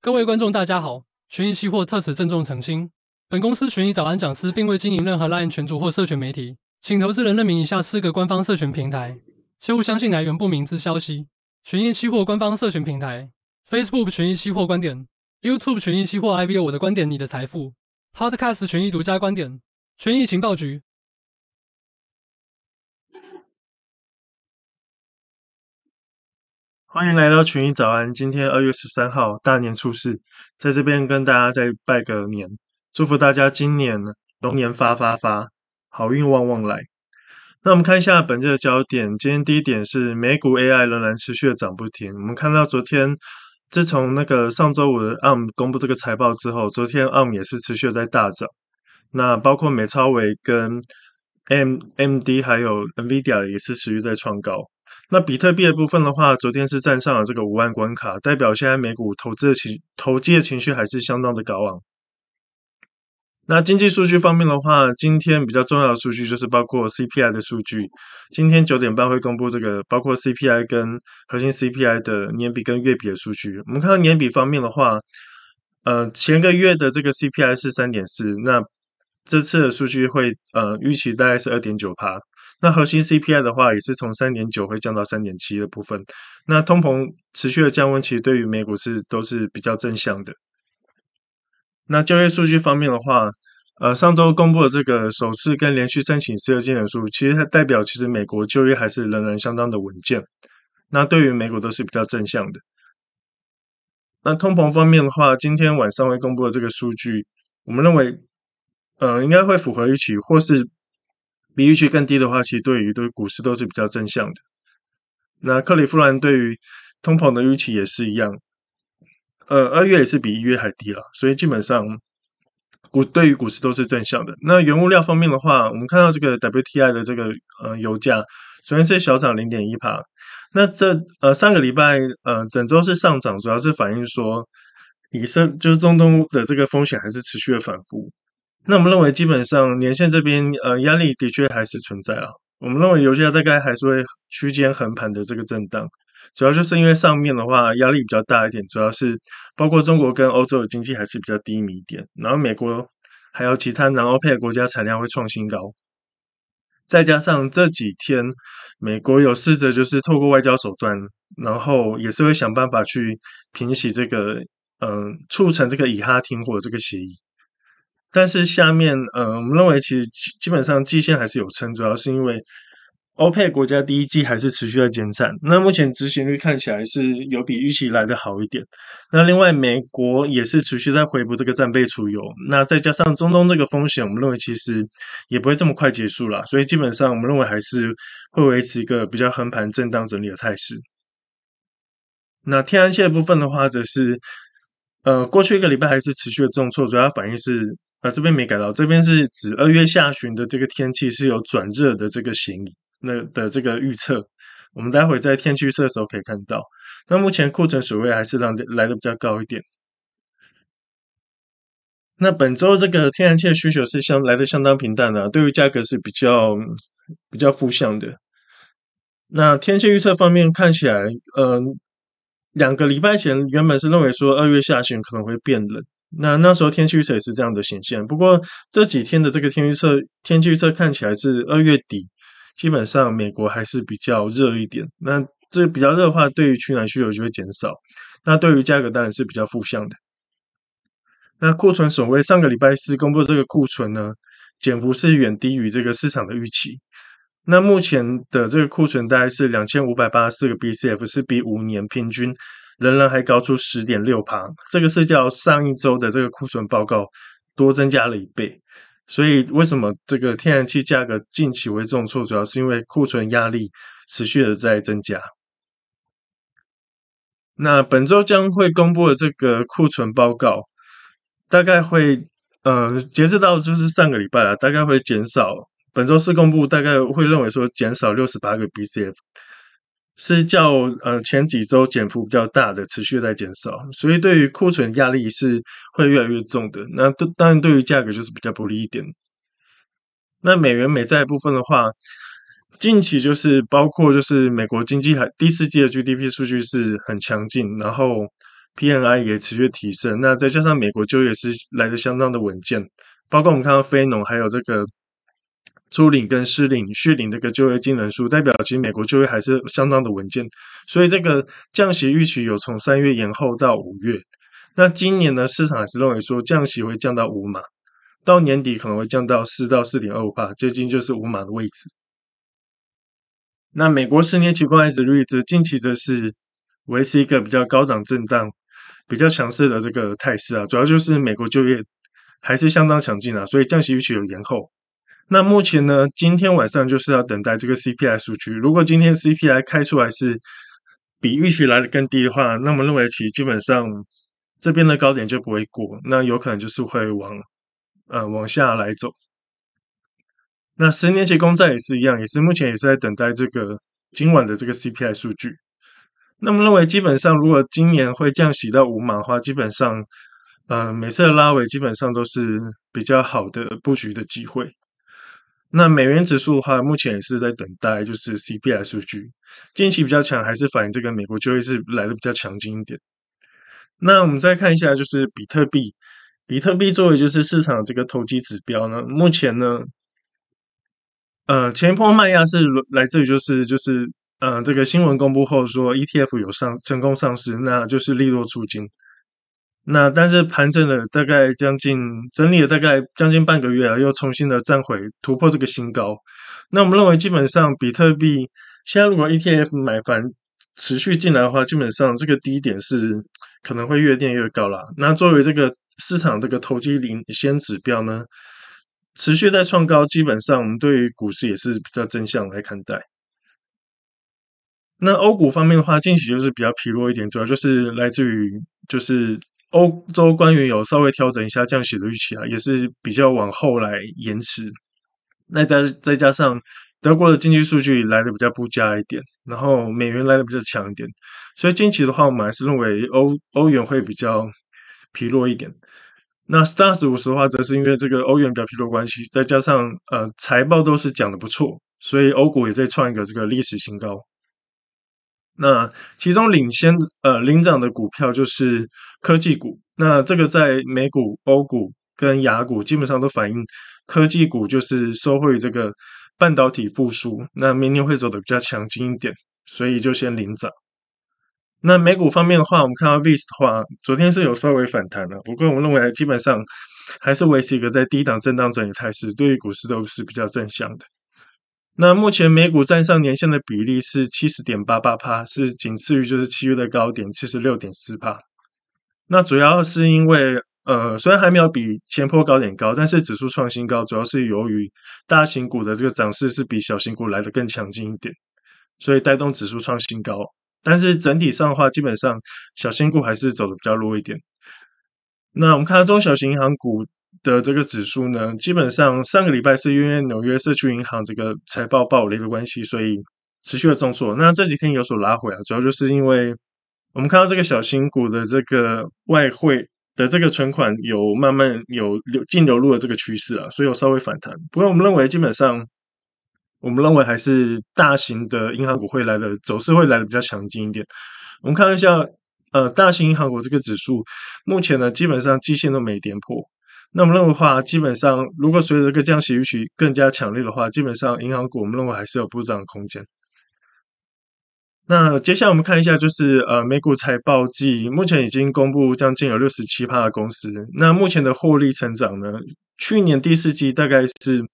各位观众，大家好！权益期货特此郑重澄清，本公司权益早安讲师并未经营任何 LINE 群组或社群媒体，请投资人认明以下四个官方社群平台，切勿相信来源不明之消息。权益期货官方社群平台：Facebook 权益期货观点，YouTube 权益期货 IBO 我的观点，你的财富，Podcast 权益独家观点，权益情报局。欢迎来到权益早安。今天二月十三号，大年初四，在这边跟大家再拜个年，祝福大家今年龙年发发发，好运旺旺来。那我们看一下本日的焦点。今天第一点是美股 AI 仍然持续的涨不停。我们看到昨天，自从那个上周五的 ARM 公布这个财报之后，昨天 ARM 也是持续在大涨。那包括美超维跟 M M D 还有 NVIDIA 也是持续在创高。那比特币的部分的话，昨天是站上了这个五万关卡，代表现在美股投资的情投机的情绪还是相当的高昂。那经济数据方面的话，今天比较重要的数据就是包括 CPI 的数据，今天九点半会公布这个包括 CPI 跟核心 CPI 的年比跟月比的数据。我们看到年比方面的话，呃，前个月的这个 CPI 是三点四，那这次的数据会呃预期大概是二点九趴。那核心 CPI 的话，也是从三点九会降到三点七的部分。那通膨持续的降温，其实对于美股是都是比较正向的。那就业数据方面的话，呃，上周公布的这个首次跟连续申请失业金人数，其实它代表其实美国就业还是仍然相当的稳健。那对于美股都是比较正向的。那通膨方面的话，今天晚上会公布的这个数据，我们认为，呃，应该会符合预期，或是。比预期更低的话，其实对于对股市都是比较正向的。那克里夫兰对于通膨的预期也是一样，呃，二月也是比一月还低了，所以基本上股对于股市都是正向的。那原物料方面的话，我们看到这个 WTI 的这个呃油价，首先是小涨零点一趴。那这呃上个礼拜呃整周是上涨，主要是反映说以色就是中东的这个风险还是持续的反复。那我们认为，基本上年线这边呃压力的确还是存在啊。我们认为油价大概还是会区间横盘的这个震荡，主要就是因为上面的话压力比较大一点，主要是包括中国跟欧洲的经济还是比较低迷一点，然后美国还有其他南欧配的国家产量会创新高，再加上这几天美国有试着就是透过外交手段，然后也是会想办法去平息这个嗯、促成这个以哈停火这个协议。但是下面，呃，我们认为其实基本上季线还是有撑，主要是因为欧佩国家第一季还是持续在减产，那目前执行率看起来是有比预期来的好一点。那另外美国也是持续在回补这个战备储油，那再加上中东这个风险，我们认为其实也不会这么快结束了，所以基本上我们认为还是会维持一个比较横盘震荡整理的态势。那天然气的部分的话，则是呃过去一个礼拜还是持续的重挫，主要反应是。啊，这边没改到，这边是指二月下旬的这个天气是有转热的这个嫌疑，那的这个预测，我们待会在天气预测的时候可以看到。那目前库存水位还是让来的比较高一点。那本周这个天然气的需求是相来的相当平淡的，对于价格是比较比较负向的。那天气预测方面看起来，嗯、两个礼拜前原本是认为说二月下旬可能会变冷。那那时候天气预测也是这样的显现，不过这几天的这个天气预测，天气预测看起来是二月底，基本上美国还是比较热一点。那这比较热的话，对于取暖需求就会减少，那对于价格当然是比较负向的。那库存所谓，上个礼拜四公布这个库存呢，减幅是远低于这个市场的预期。那目前的这个库存大概是两千五百八十四个 BCF，是比五年平均。仍然还高出十点六趴，这个是较上一周的这个库存报告多增加了一倍。所以为什么这个天然气价格近期为重挫，主要是因为库存压力持续的在增加。那本周将会公布的这个库存报告，大概会呃截止到就是上个礼拜啊，大概会减少。本周四公布，大概会认为说减少六十八个 BCF。是较呃前几周减幅比较大的，持续在减少，所以对于库存压力是会越来越重的。那对当然对于价格就是比较不利一点。那美元美债部分的话，近期就是包括就是美国经济还第四季的 GDP 数据是很强劲，然后 PMI 也持续提升，那再加上美国就业是来的相当的稳健，包括我们看到非农还有这个。初领跟适领、续领这个就业金人数，代表其实美国就业还是相当的稳健，所以这个降息预期有从三月延后到五月。那今年呢，市场还是认为说降息会降到五码，到年底可能会降到四到四点二五帕，接近就是五码的位置。那美国十年期公债殖率则近期则是维持一个比较高档震荡、比较强势的这个态势啊，主要就是美国就业还是相当强劲啊，所以降息预期有延后。那目前呢，今天晚上就是要等待这个 CPI 数据。如果今天 CPI 开出来是比预期来的更低的话，那么认为其基本上这边的高点就不会过，那有可能就是会往呃往下来走。那十年期公债也是一样，也是目前也是在等待这个今晚的这个 CPI 数据。那么认为基本上如果今年会降息到五码的话，基本上呃每次的拉尾基本上都是比较好的布局的机会。那美元指数的话，目前也是在等待，就是 CPI 数据，近期比较强，还是反映这个美国就业是来的比较强劲一点。那我们再看一下，就是比特币，比特币作为就是市场这个投机指标呢，目前呢，呃，前一波卖压是来自于就是就是呃这个新闻公布后说 ETF 有上成功上市，那就是利多出金。那但是盘整了大概将近整理了大概将近半个月啊，又重新的站回突破这个新高。那我们认为基本上比特币现在如果 ETF 买盘持续进来的话，基本上这个低点是可能会越垫越高啦。那作为这个市场这个投机领先指标呢，持续在创高，基本上我们对于股市也是比较正向来看待。那欧股方面的话，近期就是比较疲弱一点，主要就是来自于就是。欧洲官员有稍微调整一下降息的预期啊，也是比较往后来延迟。那再再加上德国的经济数据来的比较不佳一点，然后美元来的比较强一点，所以近期的话，我们还是认为欧欧元会比较疲弱一点。那 Stars 50的话，则是因为这个欧元比较疲弱关系，再加上呃财报都是讲的不错，所以欧股也在创一个这个历史新高。那其中领先呃领涨的股票就是科技股，那这个在美股、欧股跟亚股基本上都反映科技股就是受惠于这个半导体复苏，那明年会走得比较强劲一点，所以就先领涨。那美股方面的话，我们看到 VIX 的话，昨天是有稍微反弹的，不过我认为基本上还是维持一个在低档震荡整理态势，对于股市都是比较正向的。那目前美股站上年线的比例是七十点八八趴，是仅次于就是七月的高点七十六点四趴。那主要是因为呃，虽然还没有比前波高点高，但是指数创新高，主要是由于大型股的这个涨势是比小型股来的更强劲一点，所以带动指数创新高。但是整体上的话，基本上小型股还是走的比较弱一点。那我们看到中小型银行股。的这个指数呢，基本上上个礼拜是因为纽约社区银行这个财报暴雷的关系，所以持续的重挫。那这几天有所拉回啊，主要就是因为我们看到这个小型股的这个外汇的这个存款有慢慢有流净流入的这个趋势啊，所以有稍微反弹。不过我们认为基本上，我们认为还是大型的银行股会来的走势会来的比较强劲一点。我们看一下，呃，大型银行股这个指数目前呢，基本上季线都没跌破。那我们认为的话，基本上如果随着这个降息预期更加强烈的话，基本上银行股我们认为还是有补涨的空间。那接下来我们看一下，就是呃美股财报季，目前已经公布将近有六十七趴的公司。那目前的获利成长呢，去年第四季大概是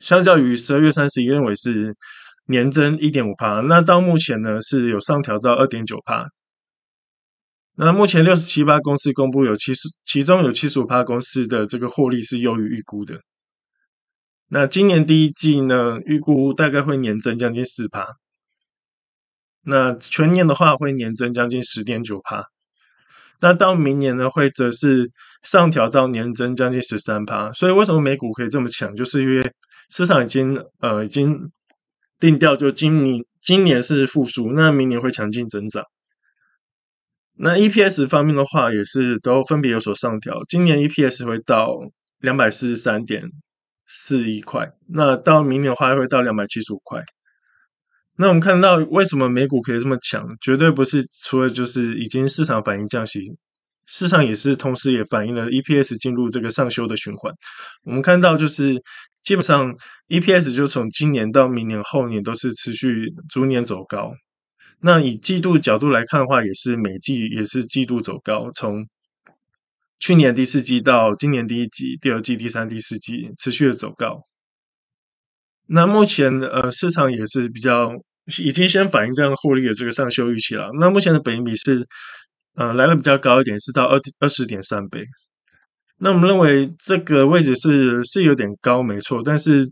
相较于十二月三十一认为是年增一点五趴，那到目前呢是有上调到二点九趴。那目前六十七八公司公布有七十，其中有七十五家公司的这个获利是优于预估的。那今年第一季呢，预估大概会年增将近四趴。那全年的话会年增将近十点九趴。那到明年呢，会则是上调到年增将近十三趴。所以为什么美股可以这么强？就是因为市场已经呃已经定调，就今年。今年是复苏，那明年会强劲增长。那 EPS 方面的话，也是都分别有所上调。今年 EPS 会到两百四十三点四一块，那到明年的话会到两百七十五块。那我们看到为什么美股可以这么强，绝对不是除了就是已经市场反映降息，市场也是同时也反映了 EPS 进入这个上修的循环。我们看到就是基本上 EPS 就从今年到明年后年都是持续逐年走高。那以季度角度来看的话，也是每季也是季度走高，从去年第四季到今年第一季、第二季、第三、第四季持续的走高。那目前呃市场也是比较已经先反映这样获利的这个上修预期了。那目前的本益比是呃来的比较高一点，是到二二十点三倍。那我们认为这个位置是是有点高，没错，但是。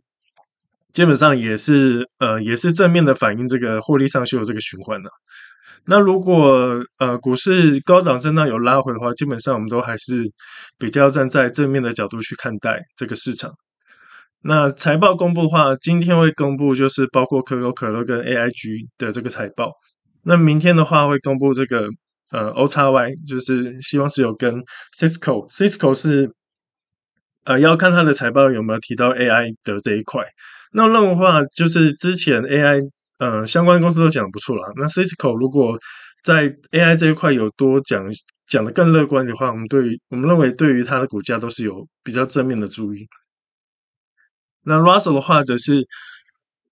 基本上也是呃也是正面的反映这个获利上修的这个循环的。那如果呃股市高档震荡有拉回的话，基本上我们都还是比较站在正面的角度去看待这个市场。那财报公布的话，今天会公布就是包括可口可乐跟 AIG 的这个财报。那明天的话会公布这个呃 OXY，就是希望是有跟 Cisco，Cisco 是呃要看它的财报有没有提到 AI 的这一块。那我认为的话，就是之前 AI 呃相关公司都讲不错了。那 Cisco 如果在 AI 这一块有多讲讲得更乐观的话，我们对于我们认为对于它的股价都是有比较正面的注意。那 Russell 的话则是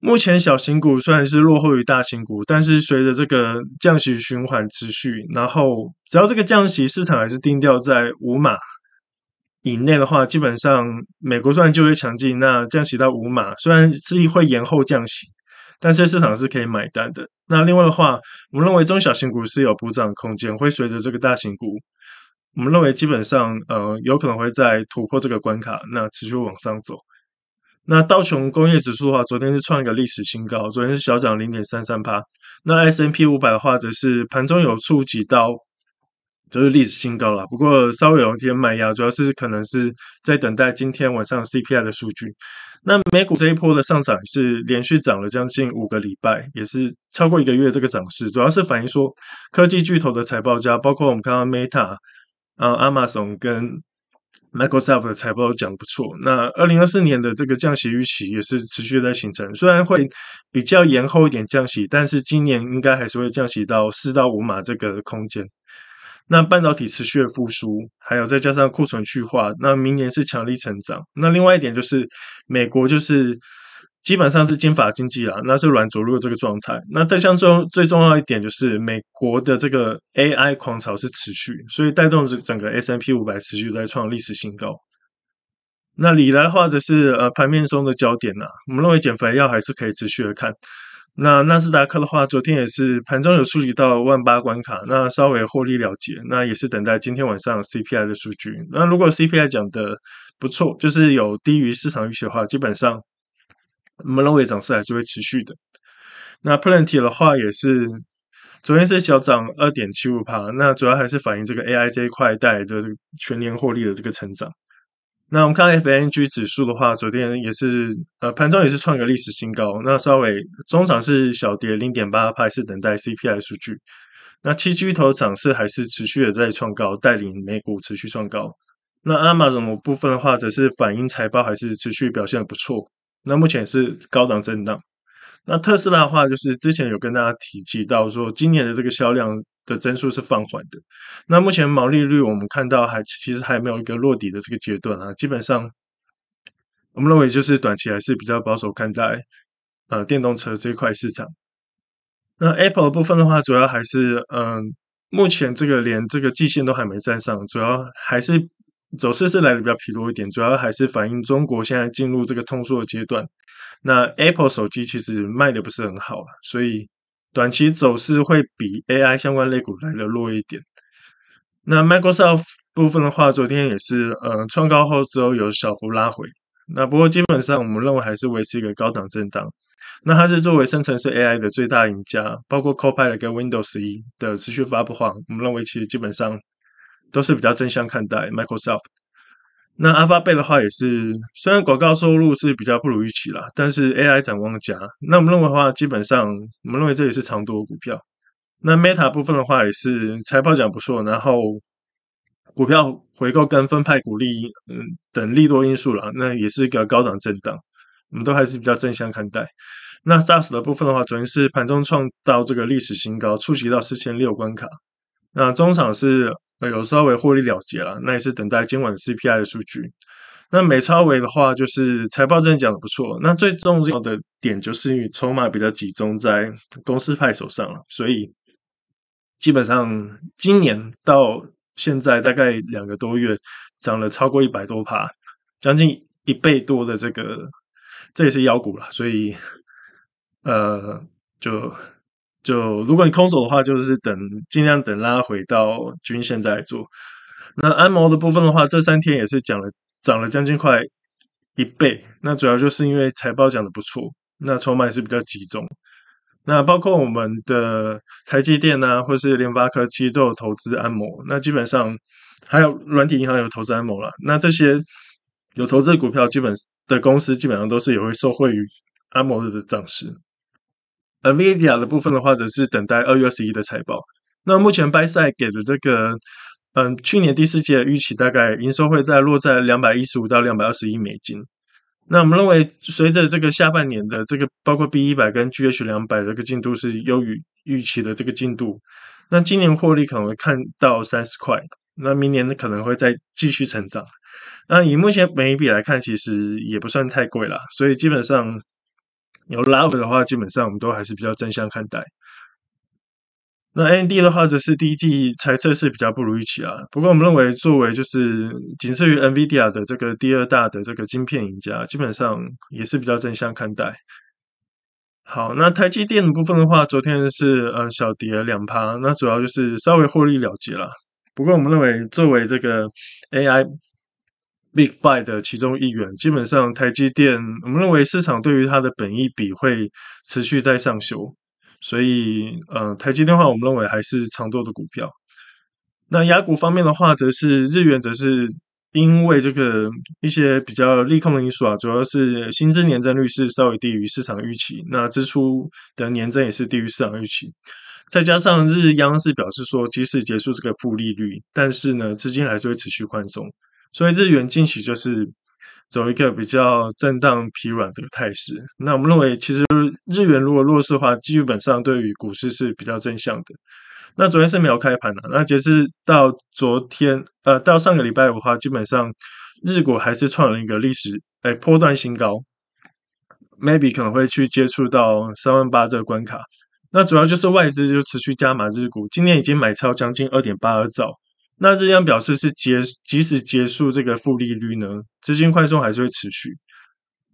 目前小型股虽然是落后于大型股，但是随着这个降息循环持续，然后只要这个降息市场还是定调在五码。以内的话，基本上美国虽然就业强劲，那降息到五码，虽然是会延后降息，但是市场是可以买单的。那另外的话，我们认为中小型股是有补涨空间，会随着这个大型股，我们认为基本上呃有可能会在突破这个关卡，那持续往上走。那道琼工业指数的话，昨天是创一个历史新高，昨天是小涨零点三三趴。那 S N P 五百的话，则是盘中有触及到。就是历史新高了，不过稍微有一点卖压，主要是可能是在等待今天晚上 CPI 的数据。那美股这一波的上涨是连续涨了将近五个礼拜，也是超过一个月这个涨势，主要是反映说科技巨头的财报佳，包括我们看到 Meta、啊 Amazon 跟 Microsoft 的财报都讲不错。那二零二四年的这个降息预期也是持续在形成，虽然会比较延后一点降息，但是今年应该还是会降息到四到五码这个空间。那半导体持续的复苏，还有再加上库存去化，那明年是强力成长。那另外一点就是，美国就是基本上是金法经济啦，那是软着陆这个状态。那再像最最重要一点就是，美国的这个 AI 狂潮是持续，所以带动着整个 S M P 五百持续在创历史新高。那里来的话则是呃盘面中的焦点呐，我们认为减肥药还是可以持续的看。那纳斯达克的话，昨天也是盘中有触及到万八关卡，那稍微获利了结，那也是等待今天晚上 CPI 的数据。那如果 CPI 讲的不错，就是有低于市场预期的话，基本上我们认为涨势还是会持续的。那 Plenty 的话也是昨天是小涨二点七五趴，那主要还是反映这个 AI 这一块带来的全年获利的这个成长。那我们看 FNG 指数的话，昨天也是呃盘中也是创个历史新高。那稍微中场是小跌零点八趴，是等待 CPI 数据。那七巨头涨势还是持续的在创高，带领美股持续创高。那 Amazon 部分的话，则是反映财报还是持续表现的不错。那目前是高档震荡。那特斯拉的话，就是之前有跟大家提及到说，今年的这个销量。的增速是放缓的，那目前毛利率我们看到还其实还没有一个落底的这个阶段啊，基本上我们认为就是短期还是比较保守看待呃电动车这一块市场。那 Apple 的部分的话，主要还是嗯、目前这个连这个季线都还没站上，主要还是走势是来的比较疲弱一点，主要还是反映中国现在进入这个通缩的阶段。那 Apple 手机其实卖的不是很好了，所以。短期走势会比 AI 相关类股来的弱一点。那 Microsoft 部分的话，昨天也是呃创高后之后有小幅拉回。那不过基本上我们认为还是维持一个高档震荡。那它是作为生成式 AI 的最大赢家，包括 Copilot 跟 Windows 11的持续发布化，我们认为其实基本上都是比较正向看待 Microsoft。那 Alphabet 的话也是，虽然广告收入是比较不如预期啦，但是 AI 展望佳。那我们认为的话，基本上我们认为这也是长多股票。那 Meta 部分的话也是财报讲不错，然后股票回购跟分派股利，嗯等利多因素啦，那也是一个高档震荡，我们都还是比较正向看待。那 SaaS 的部分的话，昨天是盘中创到这个历史新高，触及到四千六关卡。那中场是。有稍微获利了结了，那也是等待今晚 CPI 的数据。那美超维的话，就是财报真的讲的不错。那最重要的点就是因为筹码比较集中在公司派手上了，所以基本上今年到现在大概两个多月，涨了超过一百多趴，将近一倍多的这个，这也是妖股了。所以呃，就。就如果你空手的话，就是等尽量等拉回到均线再做。那安摩的部分的话，这三天也是涨了涨了将近快一倍。那主要就是因为财报讲的不错，那筹码也是比较集中。那包括我们的台积电啊，或是联发科其实都有投资安摩。那基本上还有软体银行有投资安摩啦。那这些有投资股票，基本的公司基本上都是也会受惠于安摩的涨势。NVIDIA 的部分的话，则是等待二月二十一的财报。那目前 b y s i d e 给的这个，嗯，去年第四季的预期大概营收会在落在两百一十五到两百二十亿美金。那我们认为，随着这个下半年的这个包括 B 一百跟 GH 两百的这个进度是优于预期的这个进度，那今年获利可能会看到三十块，那明年可能会再继续成长。那以目前每一笔来看，其实也不算太贵啦，所以基本上。有拉回的话，基本上我们都还是比较正向看待。那 AMD 的话，则是第一季猜测是比较不如预期啊。不过我们认为，作为就是仅次于 NVIDIA 的这个第二大的这个晶片赢家，基本上也是比较正向看待。好，那台积电的部分的话，昨天是呃小跌两趴，那主要就是稍微获利了结了。不过我们认为，作为这个 AI。Big Five 的其中一员，基本上台积电，我们认为市场对于它的本益比会持续在上修，所以呃，台积电的话，我们认为还是长多的股票。那雅股方面的话，则是日元，则是因为这个一些比较利空的因素啊，主要是薪资年增率是稍微低于市场预期，那支出的年增也是低于市场预期，再加上日央是表示说，即使结束这个负利率，但是呢，资金还是会持续宽松。所以日元近期就是走一个比较震荡疲软的态势。那我们认为，其实日元如果弱势的话，基本上对于股市是比较正向的。那昨天是没有开盘的，那截至到昨天，呃，到上个礼拜五的话，基本上日股还是创了一个历史诶波段新高，maybe 可能会去接触到三万八这个关卡。那主要就是外资就持续加码日股，今年已经买超将近二点八二兆。那日央表示是结，即使结束这个负利率呢，资金宽松还是会持续。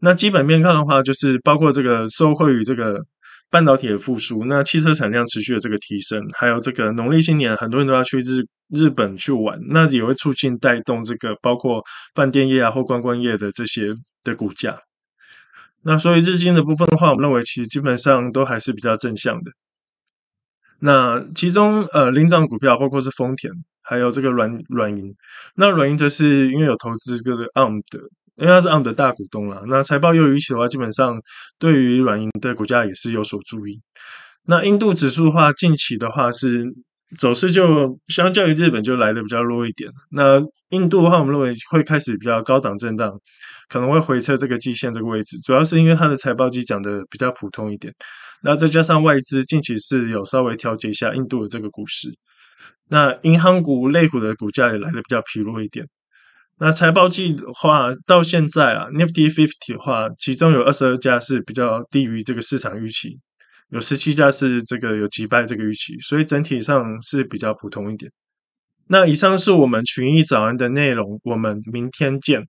那基本面看的话，就是包括这个受惠于这个半导体的复苏，那汽车产量持续的这个提升，还有这个农历新年很多人都要去日日本去玩，那也会促进带动这个包括饭店业啊或观光业的这些的股价。那所以日经的部分的话，我们认为其实基本上都还是比较正向的。那其中呃领涨股票包括是丰田。还有这个软软银，那软银则是因为有投资这个 ARM 的，因为它是 ARM 的大股东啦。那财报优于预期的话，基本上对于软银的股价也是有所注意。那印度指数的话，近期的话是走势就相较于日本就来的比较弱一点。那印度的话，我们认为会开始比较高档震荡，可能会回撤这个季线这个位置，主要是因为它的财报季讲的比较普通一点。那再加上外资近期是有稍微调节一下印度的这个股市。那银行股、类股的股价也来的比较疲弱一点。那财报季的话，到现在啊，Nifty Fifty 的话，其中有二十二家是比较低于这个市场预期，有十七家是这个有击败这个预期，所以整体上是比较普通一点。那以上是我们群益早安的内容，我们明天见。